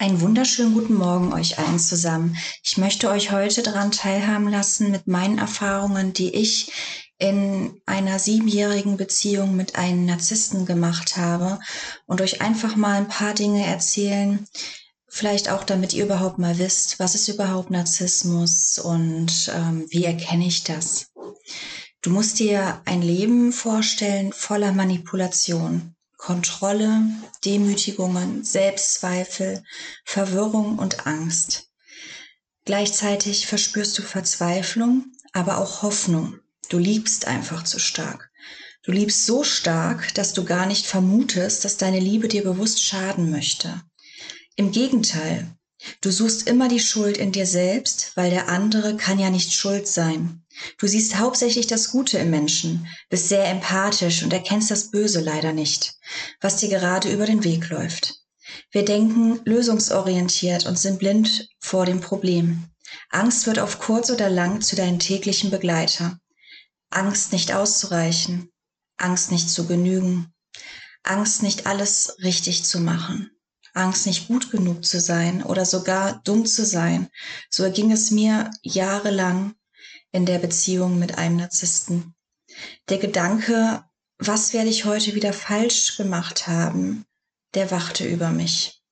Einen wunderschönen guten Morgen euch allen zusammen. Ich möchte euch heute daran teilhaben lassen mit meinen Erfahrungen, die ich in einer siebenjährigen Beziehung mit einem Narzissten gemacht habe und euch einfach mal ein paar Dinge erzählen, vielleicht auch damit ihr überhaupt mal wisst, was ist überhaupt Narzissmus und ähm, wie erkenne ich das. Du musst dir ein Leben vorstellen voller Manipulation. Kontrolle, Demütigungen, Selbstzweifel, Verwirrung und Angst. Gleichzeitig verspürst du Verzweiflung, aber auch Hoffnung. Du liebst einfach zu stark. Du liebst so stark, dass du gar nicht vermutest, dass deine Liebe dir bewusst schaden möchte. Im Gegenteil, du suchst immer die Schuld in dir selbst, weil der andere kann ja nicht schuld sein. Du siehst hauptsächlich das Gute im Menschen, bist sehr empathisch und erkennst das Böse leider nicht, was dir gerade über den Weg läuft. Wir denken lösungsorientiert und sind blind vor dem Problem. Angst wird auf kurz oder lang zu deinem täglichen Begleiter. Angst nicht auszureichen, Angst nicht zu genügen, Angst nicht alles richtig zu machen, Angst nicht gut genug zu sein oder sogar dumm zu sein. So erging es mir jahrelang in der Beziehung mit einem Narzissten. Der Gedanke, was werde ich heute wieder falsch gemacht haben, der wachte über mich.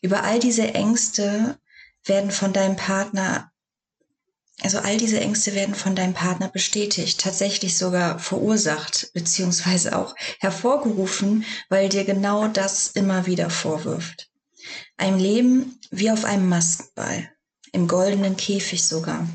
Über all diese Ängste werden von deinem Partner, also all diese Ängste werden von deinem Partner bestätigt, tatsächlich sogar verursacht, beziehungsweise auch hervorgerufen, weil dir genau das immer wieder vorwirft. Ein Leben wie auf einem Maskenball, im goldenen Käfig sogar.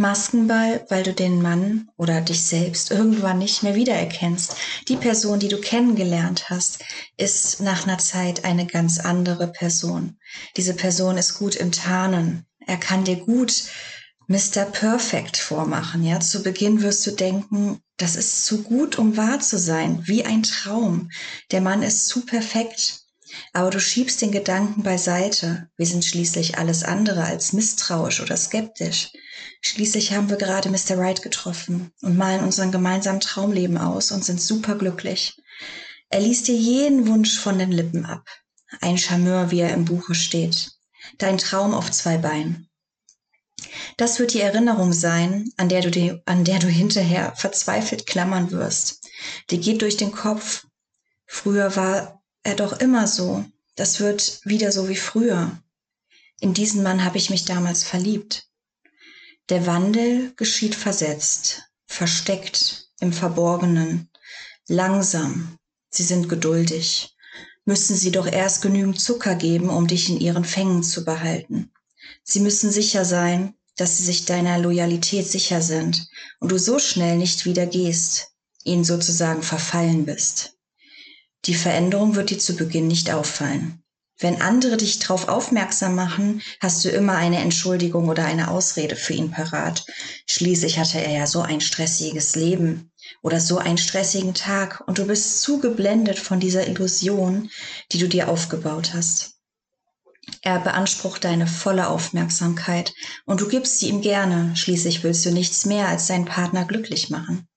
Maskenball, weil du den Mann oder dich selbst irgendwann nicht mehr wiedererkennst. Die Person, die du kennengelernt hast, ist nach einer Zeit eine ganz andere Person. Diese Person ist gut im Tarnen. Er kann dir gut Mr. Perfect vormachen. Ja, zu Beginn wirst du denken, das ist zu gut, um wahr zu sein, wie ein Traum. Der Mann ist zu perfekt. Aber du schiebst den Gedanken beiseite. Wir sind schließlich alles andere als misstrauisch oder skeptisch. Schließlich haben wir gerade Mr. Wright getroffen und malen unseren gemeinsamen Traumleben aus und sind superglücklich. Er liest dir jeden Wunsch von den Lippen ab. Ein Charmeur, wie er im Buche steht. Dein Traum auf zwei Beinen. Das wird die Erinnerung sein, an der du, die, an der du hinterher verzweifelt klammern wirst. Die geht durch den Kopf. Früher war er doch immer so. Das wird wieder so wie früher. In diesen Mann habe ich mich damals verliebt. Der Wandel geschieht versetzt, versteckt, im Verborgenen, langsam. Sie sind geduldig. Müssen sie doch erst genügend Zucker geben, um dich in ihren Fängen zu behalten. Sie müssen sicher sein, dass sie sich deiner Loyalität sicher sind und du so schnell nicht wieder gehst, ihnen sozusagen verfallen bist. Die Veränderung wird dir zu Beginn nicht auffallen. Wenn andere dich darauf aufmerksam machen, hast du immer eine Entschuldigung oder eine Ausrede für ihn parat. Schließlich hatte er ja so ein stressiges Leben oder so einen stressigen Tag und du bist zu geblendet von dieser Illusion, die du dir aufgebaut hast. Er beansprucht deine volle Aufmerksamkeit und du gibst sie ihm gerne. Schließlich willst du nichts mehr als deinen Partner glücklich machen.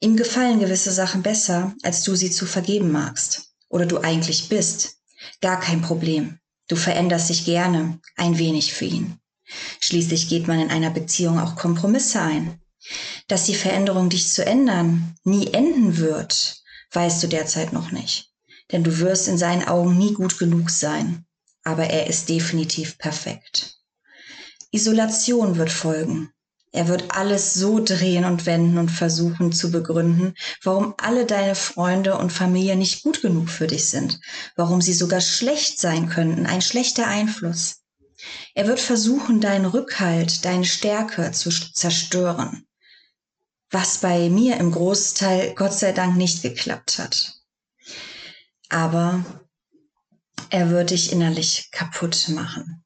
Ihm gefallen gewisse Sachen besser, als du sie zu vergeben magst. Oder du eigentlich bist. Gar kein Problem. Du veränderst dich gerne, ein wenig für ihn. Schließlich geht man in einer Beziehung auch Kompromisse ein. Dass die Veränderung dich zu ändern nie enden wird, weißt du derzeit noch nicht. Denn du wirst in seinen Augen nie gut genug sein. Aber er ist definitiv perfekt. Isolation wird folgen. Er wird alles so drehen und wenden und versuchen zu begründen, warum alle deine Freunde und Familie nicht gut genug für dich sind, warum sie sogar schlecht sein könnten, ein schlechter Einfluss. Er wird versuchen, deinen Rückhalt, deine Stärke zu zerstören. was bei mir im Großteil Gott sei Dank nicht geklappt hat. Aber er wird dich innerlich kaputt machen.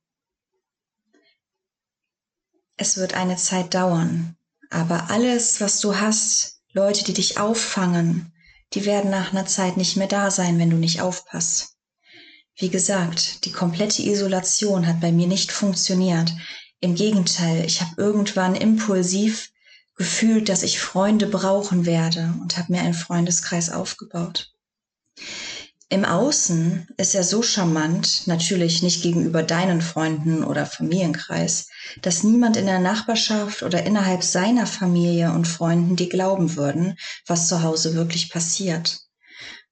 Es wird eine Zeit dauern, aber alles, was du hast, Leute, die dich auffangen, die werden nach einer Zeit nicht mehr da sein, wenn du nicht aufpasst. Wie gesagt, die komplette Isolation hat bei mir nicht funktioniert. Im Gegenteil, ich habe irgendwann impulsiv gefühlt, dass ich Freunde brauchen werde und habe mir einen Freundeskreis aufgebaut. Im Außen ist er so charmant, natürlich nicht gegenüber deinen Freunden oder Familienkreis, dass niemand in der Nachbarschaft oder innerhalb seiner Familie und Freunden dir glauben würden, was zu Hause wirklich passiert.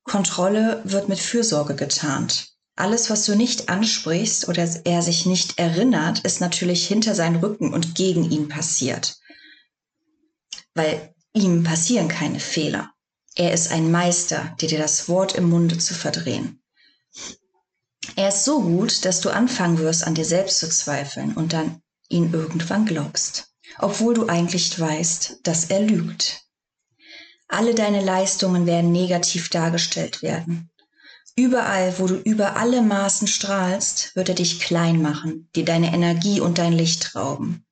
Kontrolle wird mit Fürsorge getarnt. Alles, was du nicht ansprichst oder er sich nicht erinnert, ist natürlich hinter seinen Rücken und gegen ihn passiert. Weil ihm passieren keine Fehler. Er ist ein Meister, dir das Wort im Munde zu verdrehen. Er ist so gut, dass du anfangen wirst, an dir selbst zu zweifeln und dann ihn irgendwann glaubst, obwohl du eigentlich weißt, dass er lügt. Alle deine Leistungen werden negativ dargestellt werden. Überall, wo du über alle Maßen strahlst, wird er dich klein machen, dir deine Energie und dein Licht rauben.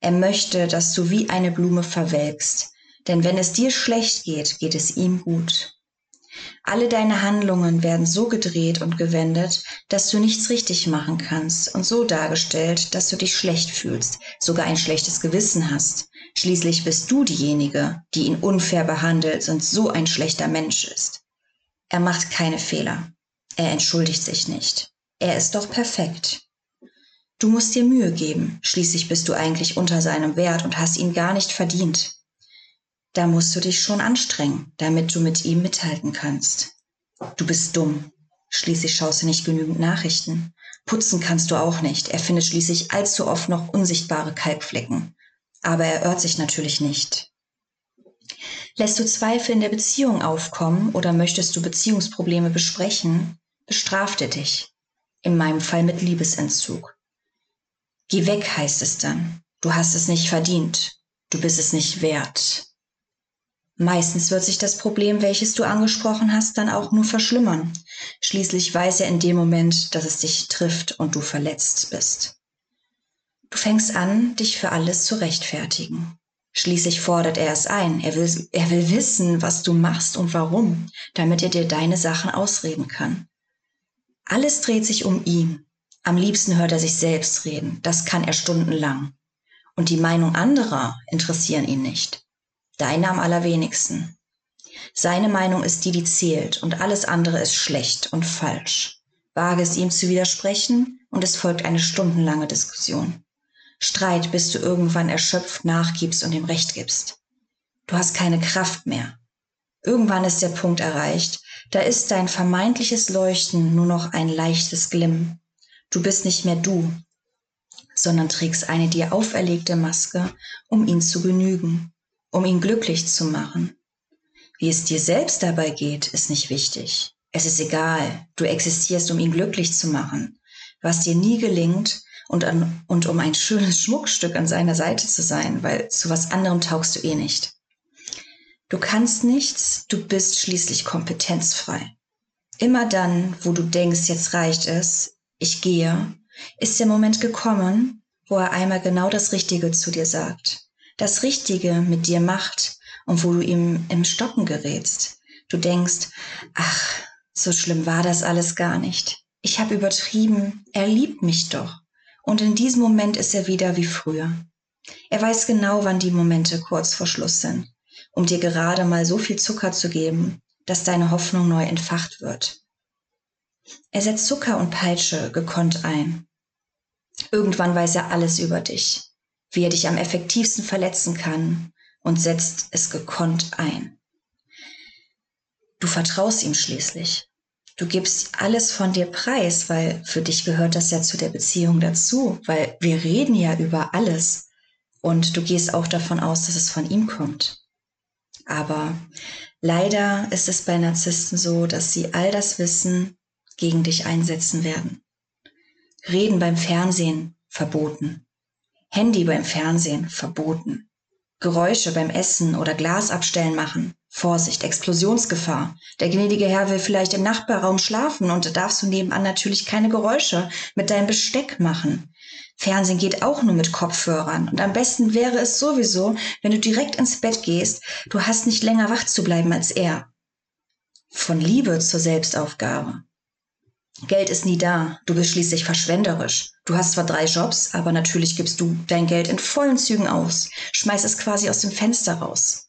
Er möchte, dass du wie eine Blume verwelkst, denn wenn es dir schlecht geht, geht es ihm gut. Alle deine Handlungen werden so gedreht und gewendet, dass du nichts richtig machen kannst und so dargestellt, dass du dich schlecht fühlst, sogar ein schlechtes Gewissen hast. Schließlich bist du diejenige, die ihn unfair behandelt und so ein schlechter Mensch ist. Er macht keine Fehler. Er entschuldigt sich nicht. Er ist doch perfekt. Du musst dir Mühe geben, schließlich bist du eigentlich unter seinem Wert und hast ihn gar nicht verdient da musst du dich schon anstrengen, damit du mit ihm mithalten kannst. Du bist dumm. Schließlich schaust du nicht genügend Nachrichten. Putzen kannst du auch nicht. Er findet schließlich allzu oft noch unsichtbare Kalkflecken. Aber er irrt sich natürlich nicht. Lässt du Zweifel in der Beziehung aufkommen oder möchtest du Beziehungsprobleme besprechen, bestraft er dich. In meinem Fall mit Liebesentzug. Geh weg, heißt es dann. Du hast es nicht verdient. Du bist es nicht wert. Meistens wird sich das Problem, welches du angesprochen hast, dann auch nur verschlimmern. Schließlich weiß er in dem Moment, dass es dich trifft und du verletzt bist. Du fängst an, dich für alles zu rechtfertigen. Schließlich fordert er es ein. Er will, er will wissen, was du machst und warum, damit er dir deine Sachen ausreden kann. Alles dreht sich um ihn. Am liebsten hört er sich selbst reden. Das kann er stundenlang. Und die Meinung anderer interessieren ihn nicht. Deine am allerwenigsten. Seine Meinung ist die, die zählt und alles andere ist schlecht und falsch. Wage es ihm zu widersprechen und es folgt eine stundenlange Diskussion. Streit, bis du irgendwann erschöpft nachgibst und ihm Recht gibst. Du hast keine Kraft mehr. Irgendwann ist der Punkt erreicht, da ist dein vermeintliches Leuchten nur noch ein leichtes Glimm. Du bist nicht mehr du, sondern trägst eine dir auferlegte Maske, um ihn zu genügen um ihn glücklich zu machen. Wie es dir selbst dabei geht, ist nicht wichtig. Es ist egal, du existierst, um ihn glücklich zu machen. Was dir nie gelingt und, an, und um ein schönes Schmuckstück an seiner Seite zu sein, weil zu was anderem taugst du eh nicht. Du kannst nichts, du bist schließlich kompetenzfrei. Immer dann, wo du denkst, jetzt reicht es, ich gehe, ist der Moment gekommen, wo er einmal genau das Richtige zu dir sagt das Richtige mit dir macht und wo du ihm im Stocken gerätst. Du denkst, ach, so schlimm war das alles gar nicht. Ich habe übertrieben, er liebt mich doch. Und in diesem Moment ist er wieder wie früher. Er weiß genau, wann die Momente kurz vor Schluss sind, um dir gerade mal so viel Zucker zu geben, dass deine Hoffnung neu entfacht wird. Er setzt Zucker und Peitsche gekonnt ein. Irgendwann weiß er alles über dich wie er dich am effektivsten verletzen kann und setzt es gekonnt ein. Du vertraust ihm schließlich. Du gibst alles von dir preis, weil für dich gehört das ja zu der Beziehung dazu, weil wir reden ja über alles und du gehst auch davon aus, dass es von ihm kommt. Aber leider ist es bei Narzissten so, dass sie all das Wissen gegen dich einsetzen werden. Reden beim Fernsehen verboten. Handy beim Fernsehen verboten. Geräusche beim Essen oder Glas abstellen machen. Vorsicht, Explosionsgefahr. Der gnädige Herr will vielleicht im Nachbarraum schlafen und da darfst du nebenan natürlich keine Geräusche mit deinem Besteck machen. Fernsehen geht auch nur mit Kopfhörern und am besten wäre es sowieso, wenn du direkt ins Bett gehst, du hast nicht länger wach zu bleiben als er. Von Liebe zur Selbstaufgabe. Geld ist nie da, du bist schließlich verschwenderisch. Du hast zwar drei Jobs, aber natürlich gibst du dein Geld in vollen Zügen aus, schmeißt es quasi aus dem Fenster raus.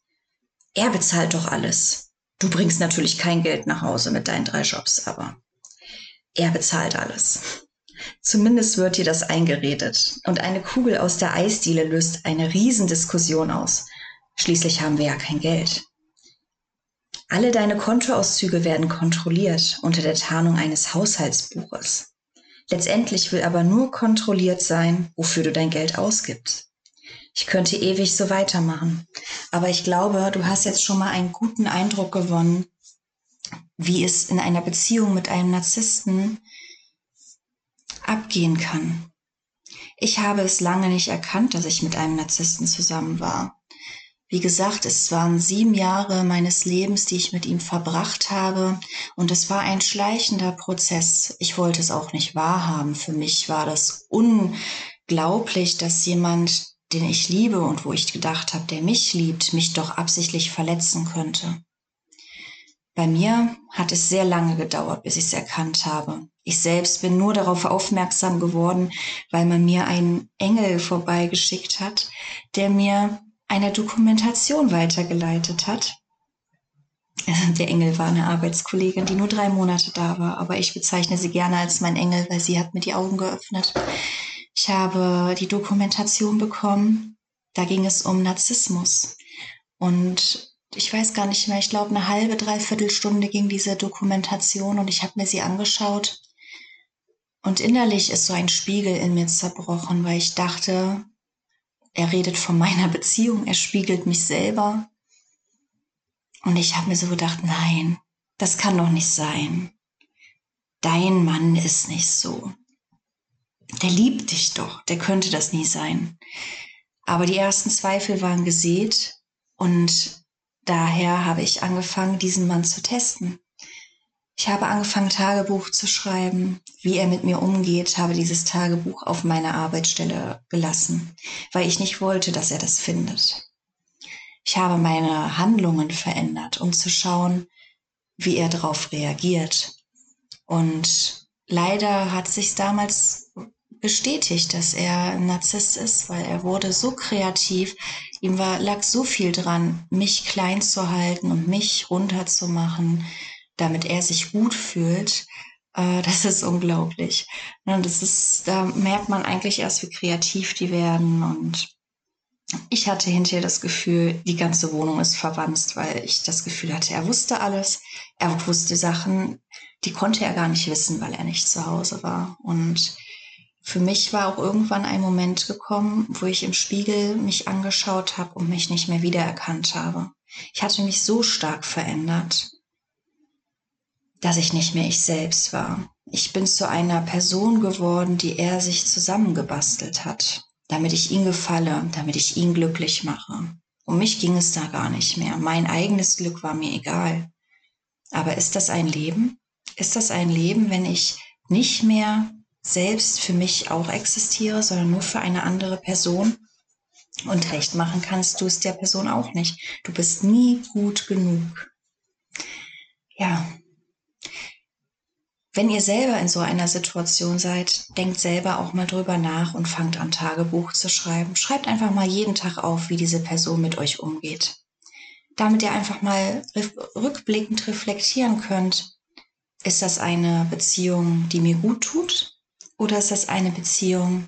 Er bezahlt doch alles. Du bringst natürlich kein Geld nach Hause mit deinen drei Jobs, aber er bezahlt alles. Zumindest wird dir das eingeredet. Und eine Kugel aus der Eisdiele löst eine Riesendiskussion aus. Schließlich haben wir ja kein Geld. Alle deine Kontoauszüge werden kontrolliert unter der Tarnung eines Haushaltsbuches. Letztendlich will aber nur kontrolliert sein, wofür du dein Geld ausgibst. Ich könnte ewig so weitermachen. Aber ich glaube, du hast jetzt schon mal einen guten Eindruck gewonnen, wie es in einer Beziehung mit einem Narzissten abgehen kann. Ich habe es lange nicht erkannt, dass ich mit einem Narzissten zusammen war. Wie gesagt, es waren sieben Jahre meines Lebens, die ich mit ihm verbracht habe. Und es war ein schleichender Prozess. Ich wollte es auch nicht wahrhaben. Für mich war das unglaublich, dass jemand, den ich liebe und wo ich gedacht habe, der mich liebt, mich doch absichtlich verletzen könnte. Bei mir hat es sehr lange gedauert, bis ich es erkannt habe. Ich selbst bin nur darauf aufmerksam geworden, weil man mir einen Engel vorbeigeschickt hat, der mir eine Dokumentation weitergeleitet hat. Der Engel war eine Arbeitskollegin, die nur drei Monate da war, aber ich bezeichne sie gerne als mein Engel, weil sie hat mir die Augen geöffnet. Ich habe die Dokumentation bekommen. Da ging es um Narzissmus. Und ich weiß gar nicht mehr, ich glaube eine halbe, dreiviertel Stunde ging diese Dokumentation und ich habe mir sie angeschaut. Und innerlich ist so ein Spiegel in mir zerbrochen, weil ich dachte, er redet von meiner Beziehung, er spiegelt mich selber. Und ich habe mir so gedacht, nein, das kann doch nicht sein. Dein Mann ist nicht so der liebt dich doch, der könnte das nie sein. Aber die ersten Zweifel waren gesät und daher habe ich angefangen, diesen Mann zu testen. Ich habe angefangen, Tagebuch zu schreiben, wie er mit mir umgeht, habe dieses Tagebuch auf meiner Arbeitsstelle gelassen, weil ich nicht wollte, dass er das findet. Ich habe meine Handlungen verändert, um zu schauen, wie er darauf reagiert. Und leider hat sich damals bestätigt, dass er ein Narzisst ist, weil er wurde so kreativ, ihm war, lag so viel dran, mich klein zu halten und mich runterzumachen, damit er sich gut fühlt. Äh, das ist unglaublich. Und das ist, da merkt man eigentlich erst, wie kreativ die werden und ich hatte hinterher das Gefühl, die ganze Wohnung ist verwandt, weil ich das Gefühl hatte, er wusste alles, er wusste Sachen, die konnte er gar nicht wissen, weil er nicht zu Hause war. Und für mich war auch irgendwann ein Moment gekommen, wo ich im Spiegel mich angeschaut habe und mich nicht mehr wiedererkannt habe. Ich hatte mich so stark verändert, dass ich nicht mehr ich selbst war. Ich bin zu einer Person geworden, die er sich zusammengebastelt hat, damit ich ihn gefalle, damit ich ihn glücklich mache. Um mich ging es da gar nicht mehr. Mein eigenes Glück war mir egal. Aber ist das ein Leben? Ist das ein Leben, wenn ich nicht mehr selbst für mich auch existiere, sondern nur für eine andere Person. Und recht machen kannst du es der Person auch nicht. Du bist nie gut genug. Ja. Wenn ihr selber in so einer Situation seid, denkt selber auch mal drüber nach und fangt an Tagebuch zu schreiben. Schreibt einfach mal jeden Tag auf, wie diese Person mit euch umgeht. Damit ihr einfach mal rückblickend reflektieren könnt, ist das eine Beziehung, die mir gut tut? Oder ist das eine Beziehung,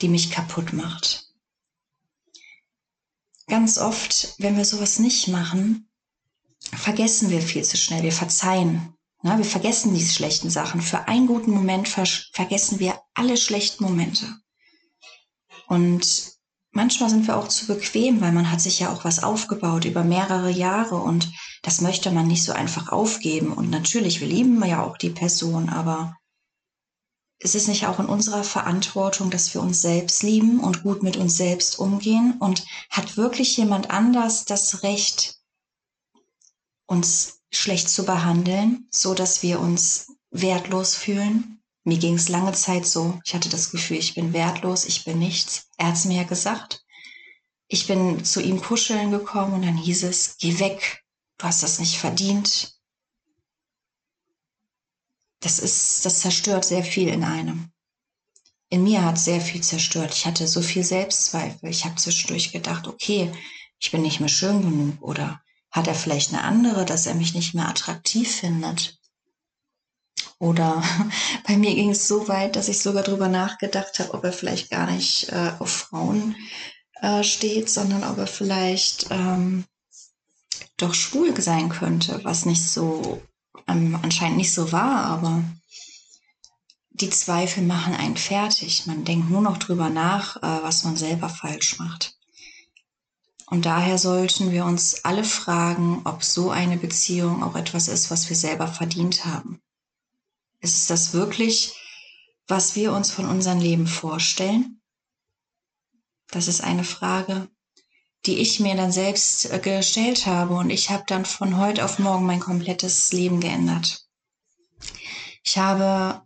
die mich kaputt macht? Ganz oft, wenn wir sowas nicht machen, vergessen wir viel zu schnell. Wir verzeihen. Ne? Wir vergessen diese schlechten Sachen. Für einen guten Moment ver vergessen wir alle schlechten Momente. Und manchmal sind wir auch zu bequem, weil man hat sich ja auch was aufgebaut über mehrere Jahre und das möchte man nicht so einfach aufgeben. Und natürlich, wir lieben ja auch die Person, aber ist es nicht auch in unserer Verantwortung, dass wir uns selbst lieben und gut mit uns selbst umgehen? Und hat wirklich jemand anders das Recht, uns schlecht zu behandeln, so dass wir uns wertlos fühlen? Mir ging es lange Zeit so. Ich hatte das Gefühl, ich bin wertlos, ich bin nichts. Er hat es mir ja gesagt. Ich bin zu ihm kuscheln gekommen und dann hieß es, geh weg, du hast das nicht verdient, das ist, das zerstört sehr viel in einem. In mir hat sehr viel zerstört. Ich hatte so viel Selbstzweifel. Ich habe zwischendurch gedacht, okay, ich bin nicht mehr schön genug oder hat er vielleicht eine andere, dass er mich nicht mehr attraktiv findet? Oder bei mir ging es so weit, dass ich sogar darüber nachgedacht habe, ob er vielleicht gar nicht äh, auf Frauen äh, steht, sondern ob er vielleicht ähm, doch schwul sein könnte, was nicht so ähm, anscheinend nicht so war, aber die Zweifel machen einen fertig. Man denkt nur noch drüber nach, äh, was man selber falsch macht. Und daher sollten wir uns alle fragen, ob so eine Beziehung auch etwas ist, was wir selber verdient haben. Ist es das wirklich, was wir uns von unserem Leben vorstellen? Das ist eine Frage, die ich mir dann selbst äh, gestellt habe. Und ich habe dann von heute auf morgen mein komplettes Leben geändert. Ich habe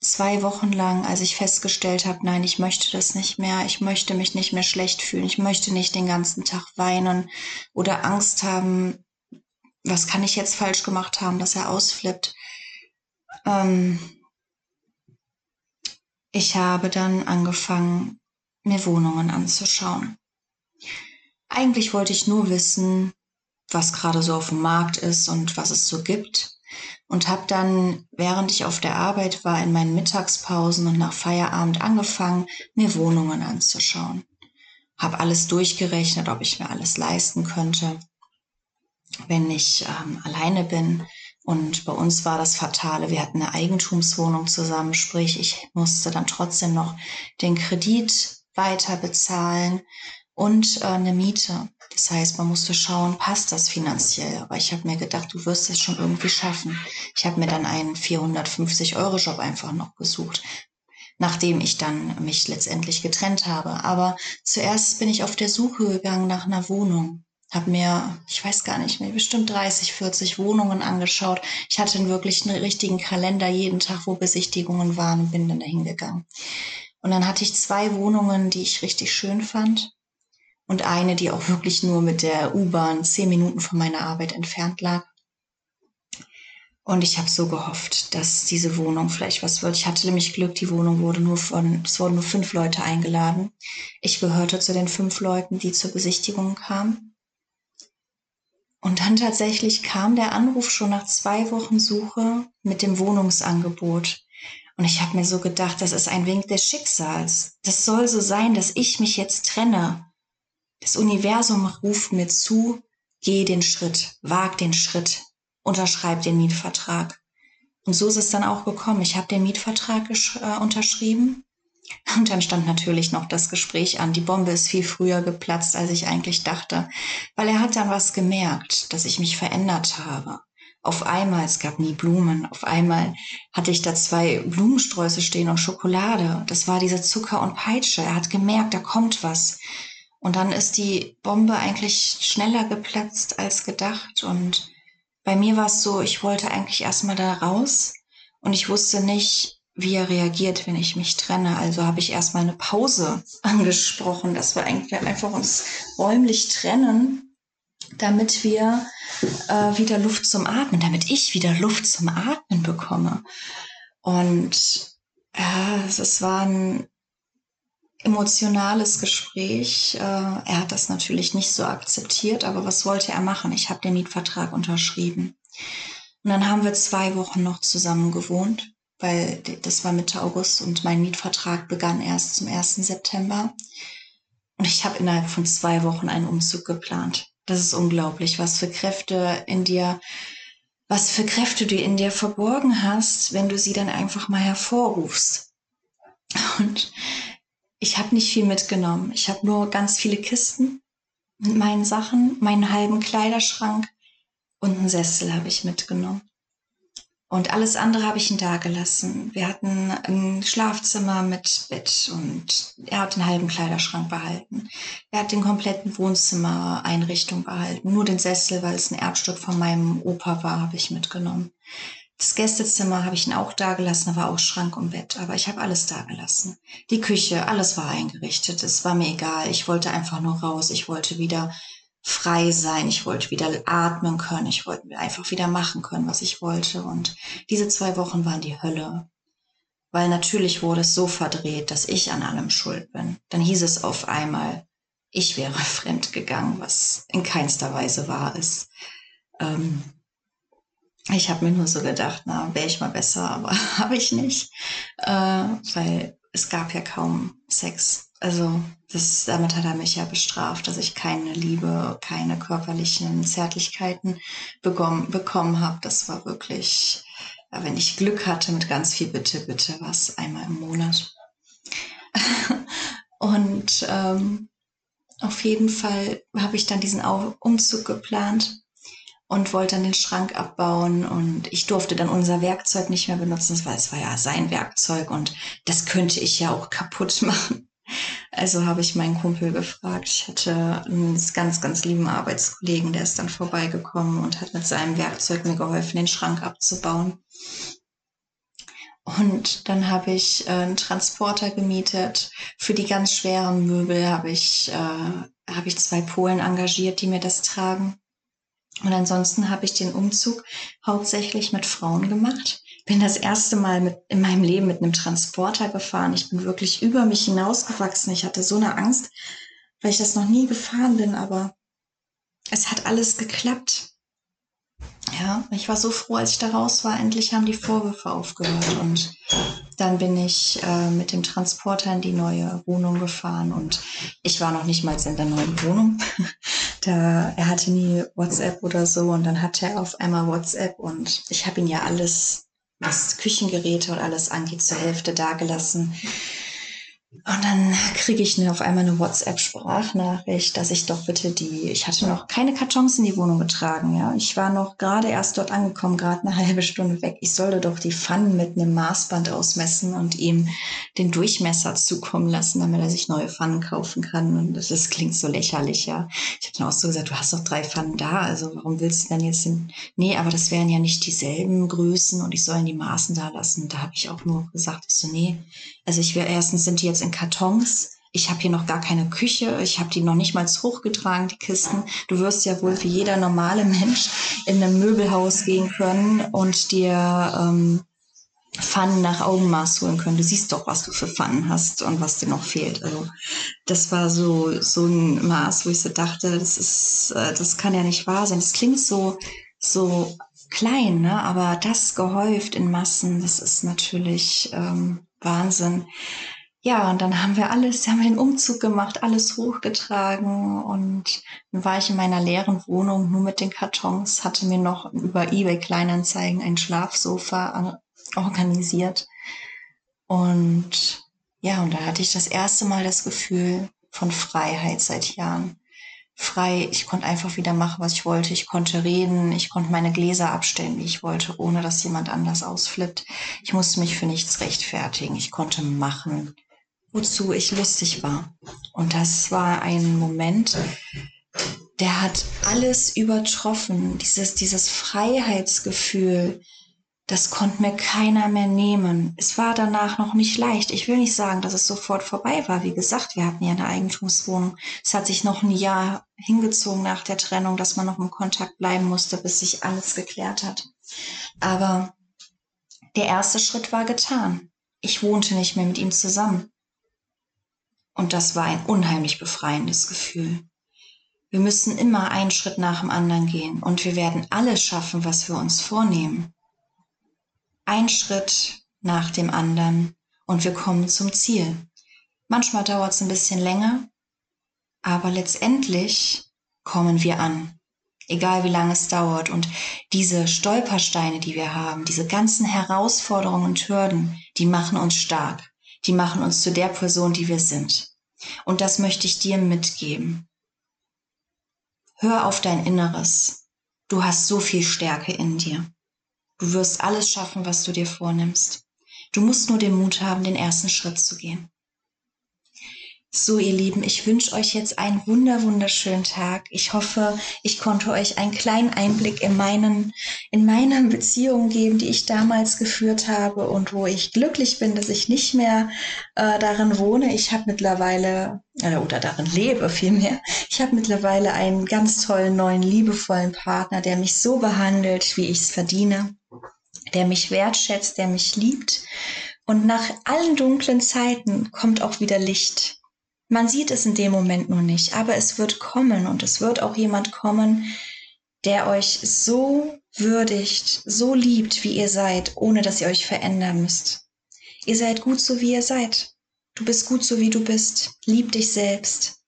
zwei Wochen lang, als ich festgestellt habe, nein, ich möchte das nicht mehr, ich möchte mich nicht mehr schlecht fühlen, ich möchte nicht den ganzen Tag weinen oder Angst haben, was kann ich jetzt falsch gemacht haben, dass er ausflippt. Ähm ich habe dann angefangen, mir Wohnungen anzuschauen. Eigentlich wollte ich nur wissen, was gerade so auf dem Markt ist und was es so gibt. Und habe dann, während ich auf der Arbeit war, in meinen Mittagspausen und nach Feierabend angefangen, mir Wohnungen anzuschauen. Habe alles durchgerechnet, ob ich mir alles leisten könnte, wenn ich ähm, alleine bin. Und bei uns war das Fatale, wir hatten eine Eigentumswohnung zusammen, sprich ich musste dann trotzdem noch den Kredit weiter bezahlen und äh, eine Miete. Das heißt, man musste schauen, passt das finanziell. Aber ich habe mir gedacht, du wirst es schon irgendwie schaffen. Ich habe mir dann einen 450-Euro-Job einfach noch gesucht, nachdem ich dann mich letztendlich getrennt habe. Aber zuerst bin ich auf der Suche gegangen nach einer Wohnung. Habe mir, ich weiß gar nicht mehr, bestimmt 30, 40 Wohnungen angeschaut. Ich hatte wirklich einen richtigen Kalender jeden Tag, wo Besichtigungen waren und bin dann dahin gegangen. Und dann hatte ich zwei Wohnungen, die ich richtig schön fand und eine, die auch wirklich nur mit der U-Bahn zehn Minuten von meiner Arbeit entfernt lag. Und ich habe so gehofft, dass diese Wohnung vielleicht was wird. Ich hatte nämlich Glück, die Wohnung wurde nur von, es wurden nur fünf Leute eingeladen. Ich gehörte zu den fünf Leuten, die zur Besichtigung kamen. Und dann tatsächlich kam der Anruf schon nach zwei Wochen Suche mit dem Wohnungsangebot. Und ich habe mir so gedacht, das ist ein Wink des Schicksals. Das soll so sein, dass ich mich jetzt trenne das Universum ruft mir zu, geh den Schritt, wag den Schritt, unterschreib den Mietvertrag. Und so ist es dann auch gekommen. Ich habe den Mietvertrag äh, unterschrieben und dann stand natürlich noch das Gespräch an. Die Bombe ist viel früher geplatzt, als ich eigentlich dachte, weil er hat dann was gemerkt, dass ich mich verändert habe. Auf einmal, es gab nie Blumen, auf einmal hatte ich da zwei Blumensträuße stehen und Schokolade. Das war diese Zucker und Peitsche. Er hat gemerkt, da kommt was. Und dann ist die Bombe eigentlich schneller geplatzt als gedacht. Und bei mir war es so, ich wollte eigentlich erstmal da raus und ich wusste nicht, wie er reagiert, wenn ich mich trenne. Also habe ich erstmal eine Pause angesprochen, dass wir eigentlich einfach uns räumlich trennen, damit wir äh, wieder Luft zum Atmen, damit ich wieder Luft zum Atmen bekomme. Und äh, es war ein emotionales Gespräch. Äh, er hat das natürlich nicht so akzeptiert, aber was wollte er machen? Ich habe den Mietvertrag unterschrieben. Und dann haben wir zwei Wochen noch zusammen gewohnt, weil das war Mitte August und mein Mietvertrag begann erst zum 1. September. Und ich habe innerhalb von zwei Wochen einen Umzug geplant. Das ist unglaublich, was für Kräfte in dir, was für Kräfte du in dir verborgen hast, wenn du sie dann einfach mal hervorrufst. Und ich habe nicht viel mitgenommen. Ich habe nur ganz viele Kisten mit meinen Sachen, meinen halben Kleiderschrank und einen Sessel habe ich mitgenommen. Und alles andere habe ich ihn da gelassen. Wir hatten ein Schlafzimmer mit Bett und er hat den halben Kleiderschrank behalten. Er hat den kompletten Wohnzimmer-Einrichtung behalten. Nur den Sessel, weil es ein Erbstück von meinem Opa war, habe ich mitgenommen. Das Gästezimmer habe ich ihn auch da gelassen, da war auch Schrank und Bett, aber ich habe alles da gelassen. Die Küche, alles war eingerichtet, es war mir egal. Ich wollte einfach nur raus, ich wollte wieder frei sein, ich wollte wieder atmen können, ich wollte einfach wieder machen können, was ich wollte. Und diese zwei Wochen waren die Hölle. Weil natürlich wurde es so verdreht, dass ich an allem schuld bin. Dann hieß es auf einmal, ich wäre fremd gegangen, was in keinster Weise wahr ist. Ähm, ich habe mir nur so gedacht, na, wäre ich mal besser, aber habe ich nicht, äh, weil es gab ja kaum Sex. Also das, damit hat er mich ja bestraft, dass ich keine Liebe, keine körperlichen Zärtlichkeiten bekommen, bekommen habe. Das war wirklich, wenn ich Glück hatte mit ganz viel Bitte, bitte, was einmal im Monat. Und ähm, auf jeden Fall habe ich dann diesen Umzug geplant und wollte dann den Schrank abbauen und ich durfte dann unser Werkzeug nicht mehr benutzen, weil es war ja sein Werkzeug und das könnte ich ja auch kaputt machen. Also habe ich meinen Kumpel gefragt. Ich hatte einen ganz, ganz lieben Arbeitskollegen, der ist dann vorbeigekommen und hat mit seinem Werkzeug mir geholfen, den Schrank abzubauen. Und dann habe ich äh, einen Transporter gemietet. Für die ganz schweren Möbel habe ich, äh, habe ich zwei Polen engagiert, die mir das tragen. Und ansonsten habe ich den Umzug hauptsächlich mit Frauen gemacht. Bin das erste Mal mit, in meinem Leben mit einem Transporter gefahren. Ich bin wirklich über mich hinausgewachsen. Ich hatte so eine Angst, weil ich das noch nie gefahren bin, aber es hat alles geklappt. Ja, ich war so froh, als ich da raus war. Endlich haben die Vorwürfe aufgehört und dann bin ich äh, mit dem Transporter in die neue Wohnung gefahren und ich war noch nicht mal in der neuen Wohnung. da er hatte nie WhatsApp oder so und dann hatte er auf einmal WhatsApp und ich habe ihn ja alles, was Küchengeräte und alles angeht, zur Hälfte dagelassen. Und dann kriege ich auf einmal eine WhatsApp-Sprachnachricht, dass ich doch bitte die, ich hatte noch keine Kartons in die Wohnung getragen, ja. Ich war noch gerade erst dort angekommen, gerade eine halbe Stunde weg. Ich sollte doch die Pfannen mit einem Maßband ausmessen und ihm den Durchmesser zukommen lassen, damit er sich neue Pfannen kaufen kann. Und das, das klingt so lächerlich, ja. Ich habe dann auch so gesagt, du hast doch drei Pfannen da, also warum willst du denn jetzt den, nee, aber das wären ja nicht dieselben Größen und ich soll die Maßen da lassen. Da habe ich auch nur gesagt, ich so, nee, also ich wäre erstens sind die jetzt in Kartons. Ich habe hier noch gar keine Küche. Ich habe die noch nicht mal hochgetragen, die Kisten. Du wirst ja wohl wie jeder normale Mensch in einem Möbelhaus gehen können und dir ähm, Pfannen nach Augenmaß holen können. Du siehst doch, was du für Pfannen hast und was dir noch fehlt. Also das war so so ein Maß, wo ich so dachte, das ist, äh, das kann ja nicht wahr sein. Das klingt so so klein, ne? Aber das gehäuft in Massen, das ist natürlich ähm, Wahnsinn. Ja, und dann haben wir alles, haben wir den Umzug gemacht, alles hochgetragen und dann war ich in meiner leeren Wohnung nur mit den Kartons, hatte mir noch über eBay Kleinanzeigen ein Schlafsofa organisiert und ja, und da hatte ich das erste Mal das Gefühl von Freiheit seit Jahren. Frei, ich konnte einfach wieder machen, was ich wollte. Ich konnte reden, ich konnte meine Gläser abstellen, wie ich wollte, ohne dass jemand anders ausflippt. Ich musste mich für nichts rechtfertigen. Ich konnte machen, wozu ich lustig war. Und das war ein Moment, der hat alles übertroffen. Dieses, dieses Freiheitsgefühl, das konnte mir keiner mehr nehmen. Es war danach noch nicht leicht. Ich will nicht sagen, dass es sofort vorbei war. Wie gesagt, wir hatten ja eine Eigentumswohnung. Es hat sich noch ein Jahr hingezogen nach der Trennung, dass man noch im Kontakt bleiben musste, bis sich alles geklärt hat. Aber der erste Schritt war getan. Ich wohnte nicht mehr mit ihm zusammen. Und das war ein unheimlich befreiendes Gefühl. Wir müssen immer einen Schritt nach dem anderen gehen und wir werden alles schaffen, was wir uns vornehmen. Ein Schritt nach dem anderen und wir kommen zum Ziel. Manchmal dauert es ein bisschen länger, aber letztendlich kommen wir an, egal wie lange es dauert. Und diese Stolpersteine, die wir haben, diese ganzen Herausforderungen und Hürden, die machen uns stark. Die machen uns zu der Person, die wir sind. Und das möchte ich dir mitgeben. Hör auf dein Inneres. Du hast so viel Stärke in dir. Du wirst alles schaffen, was du dir vornimmst. Du musst nur den Mut haben, den ersten Schritt zu gehen. So, ihr Lieben, ich wünsche euch jetzt einen wunder, wunderschönen Tag. Ich hoffe, ich konnte euch einen kleinen Einblick in meinen, in meine Beziehungen geben, die ich damals geführt habe und wo ich glücklich bin, dass ich nicht mehr äh, darin wohne. Ich habe mittlerweile, äh, oder darin lebe vielmehr, ich habe mittlerweile einen ganz tollen, neuen, liebevollen Partner, der mich so behandelt, wie ich es verdiene, der mich wertschätzt, der mich liebt. Und nach allen dunklen Zeiten kommt auch wieder Licht man sieht es in dem Moment nur nicht, aber es wird kommen und es wird auch jemand kommen, der euch so würdigt, so liebt, wie ihr seid, ohne dass ihr euch verändern müsst. Ihr seid gut so, wie ihr seid. Du bist gut so, wie du bist. Lieb dich selbst.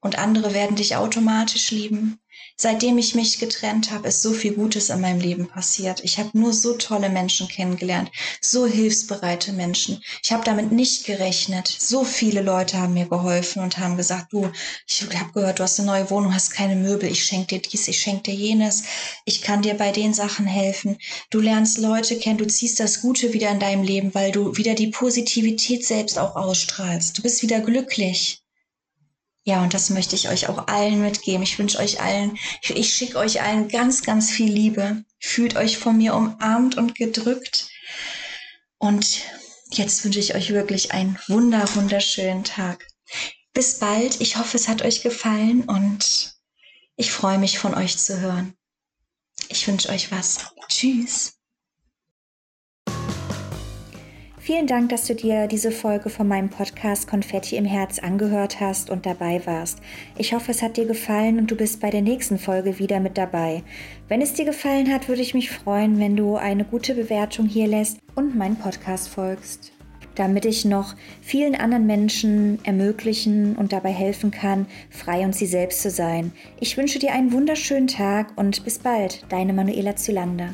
Und andere werden dich automatisch lieben. Seitdem ich mich getrennt habe, ist so viel Gutes in meinem Leben passiert. Ich habe nur so tolle Menschen kennengelernt, so hilfsbereite Menschen. Ich habe damit nicht gerechnet. So viele Leute haben mir geholfen und haben gesagt, du, ich habe gehört, du hast eine neue Wohnung, hast keine Möbel, ich schenke dir dies, ich schenke dir jenes, ich kann dir bei den Sachen helfen. Du lernst Leute kennen, du ziehst das Gute wieder in deinem Leben, weil du wieder die Positivität selbst auch ausstrahlst. Du bist wieder glücklich. Ja, und das möchte ich euch auch allen mitgeben. Ich wünsche euch allen, ich, ich schicke euch allen ganz, ganz viel Liebe. Fühlt euch von mir umarmt und gedrückt. Und jetzt wünsche ich euch wirklich einen wunder, wunderschönen Tag. Bis bald. Ich hoffe, es hat euch gefallen und ich freue mich von euch zu hören. Ich wünsche euch was. Tschüss. Vielen Dank, dass du dir diese Folge von meinem Podcast Konfetti im Herz angehört hast und dabei warst. Ich hoffe, es hat dir gefallen und du bist bei der nächsten Folge wieder mit dabei. Wenn es dir gefallen hat, würde ich mich freuen, wenn du eine gute Bewertung hier lässt und meinen Podcast folgst damit ich noch vielen anderen Menschen ermöglichen und dabei helfen kann, frei und sie selbst zu sein. Ich wünsche dir einen wunderschönen Tag und bis bald, deine Manuela Zylander.